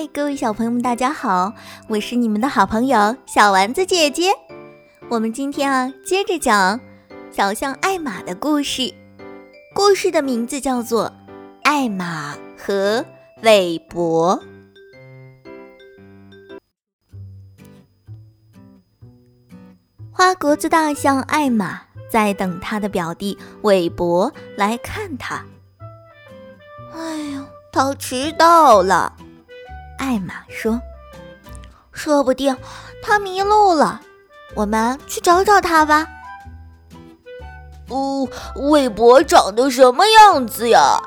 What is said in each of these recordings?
嗨，各位小朋友们，大家好！我是你们的好朋友小丸子姐姐。我们今天啊，接着讲小象艾玛的故事。故事的名字叫做《艾玛和韦伯》。花格子大象艾玛在等他的表弟韦伯来看他。哎呦，他迟到了。艾玛说：“说不定他迷路了，我们去找找他吧。”“哦，韦伯长得什么样子呀？”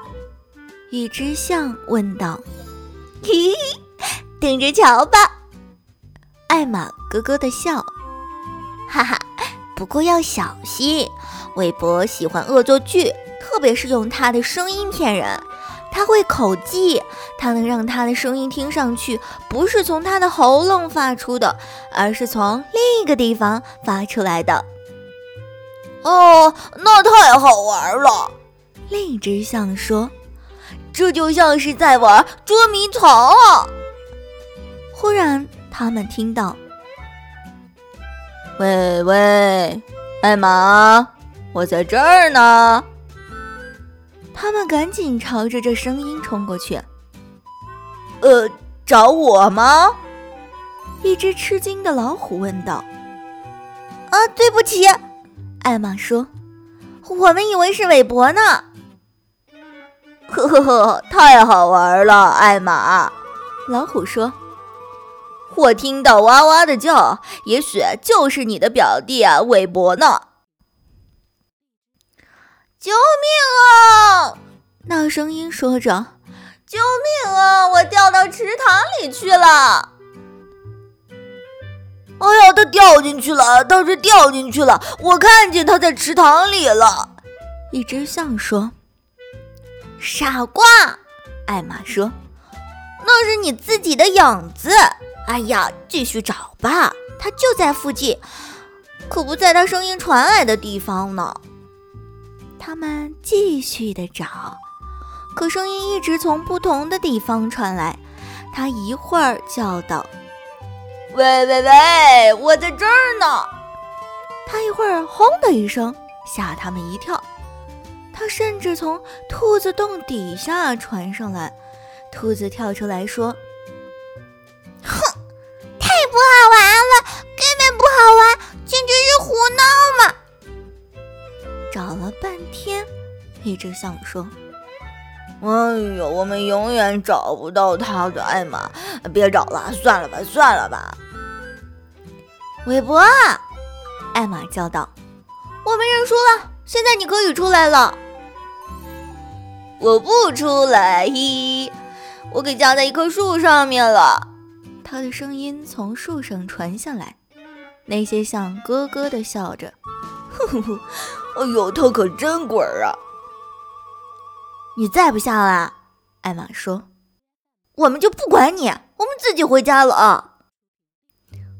一只象问道。“嘿嘿，等着瞧吧。”艾玛咯咯的笑，“哈哈，不过要小心，韦伯喜欢恶作剧，特别是用他的声音骗人。”他会口技，他能让他的声音听上去不是从他的喉咙发出的，而是从另一个地方发出来的。哦，那太好玩了！另一只象说：“这就像是在玩捉迷藏啊！”忽然，他们听到：“喂喂，艾玛，我在这儿呢。”他们赶紧朝着这声音冲过去。呃，找我吗？一只吃惊的老虎问道。啊，对不起，艾玛说，我们以为是韦伯呢。呵呵呵，太好玩了，艾玛。老虎说，我听到哇哇的叫，也许就是你的表弟啊，韦伯呢。救命啊！那声音说着：“救命啊！我掉到池塘里去了！”哎呀，他掉进去了，他是掉进去了！我看见他在池塘里了。一只象说：“傻瓜！”艾玛说：“那是你自己的影子。”哎呀，继续找吧，他就在附近，可不在他声音传来的地方呢。他们继续的找，可声音一直从不同的地方传来。他一会儿叫道：“喂喂喂，我在这儿呢！”他一会儿轰的一声，吓他们一跳。他甚至从兔子洞底下传上来。兔子跳出来说：“一只象说：“哎呦，我们永远找不到他的艾玛，别找了，算了吧，算了吧。”韦伯，艾玛叫道：“我们认输了，现在你可以出来了。”我不出来，嘿，我给架在一棵树上面了。他的声音从树上传下来，那些象咯咯的笑着。哼哼，哎呦，他可真滚儿啊！你再不下来，艾玛说，我们就不管你，我们自己回家了啊！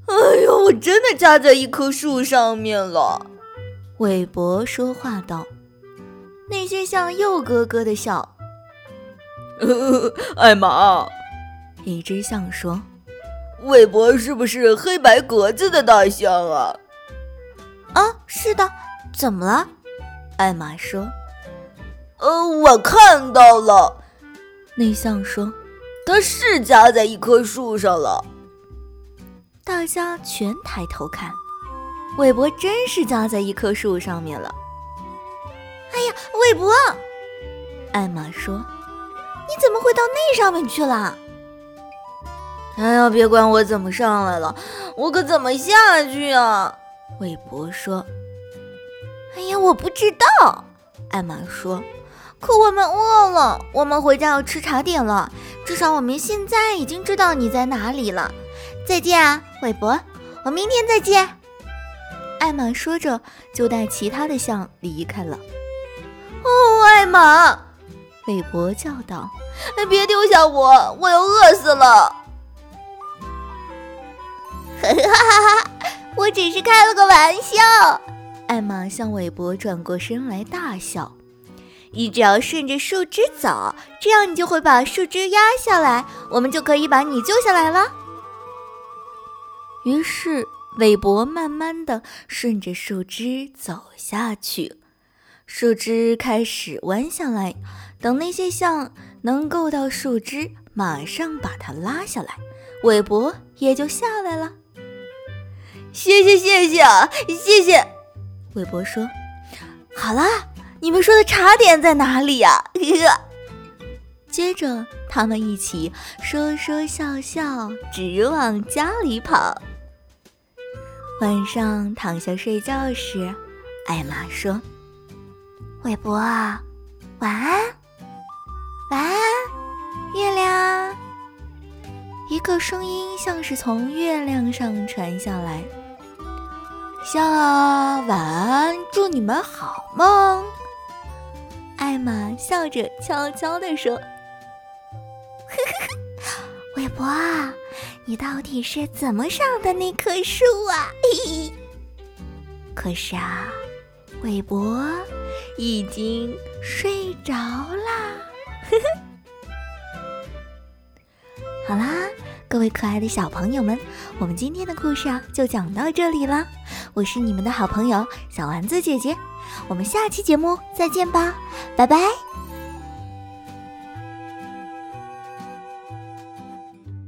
哎呦，我真的扎在一棵树上面了。韦伯说话道。那些象又咯咯的笑。艾玛，一只象说，韦伯是不是黑白格子的大象啊？啊，是的，怎么了？艾玛说：“呃，我看到了。”内向说：“它是夹在一棵树上了。”大家全抬头看，韦伯真是夹在一棵树上面了。哎呀，韦伯！艾玛说：“你怎么会到那上面去了？”哎呀，别管我怎么上来了，我可怎么下去啊？韦伯说：“哎呀，我不知道。”艾玛说：“可我们饿了，我们回家要吃茶点了。至少我们现在已经知道你在哪里了。再见啊，韦伯，我明天再见。”艾玛说着，就带其他的象离开了。哦，艾玛，韦伯叫道：“别丢下我，我要饿死了。”哈哈哈哈！我只是开了个玩笑。艾玛向韦伯转过身来大笑。你只要顺着树枝走，这样你就会把树枝压下来，我们就可以把你救下来了。于是，韦伯慢慢的顺着树枝走下去，树枝开始弯下来。等那些象能够到树枝，马上把它拉下来，韦伯也就下来了。谢谢谢谢谢谢，韦伯说：“好啦，你们说的茶点在哪里呀？” 接着，他们一起说说笑笑，直往家里跑。晚上躺下睡觉时，艾玛说：“韦伯，晚安，晚安，月亮。”一个声音像是从月亮上传下来：“象啊，晚安，祝你们好梦。”艾玛笑着悄悄地说：“呵呵呵，韦伯。”你到底是怎么上的那棵树啊？嘿嘿。可是啊，韦伯已经睡着啦。呵呵。好啦，各位可爱的小朋友们，我们今天的故事啊就讲到这里了。我是你们的好朋友小丸子姐姐，我们下期节目再见吧，拜拜。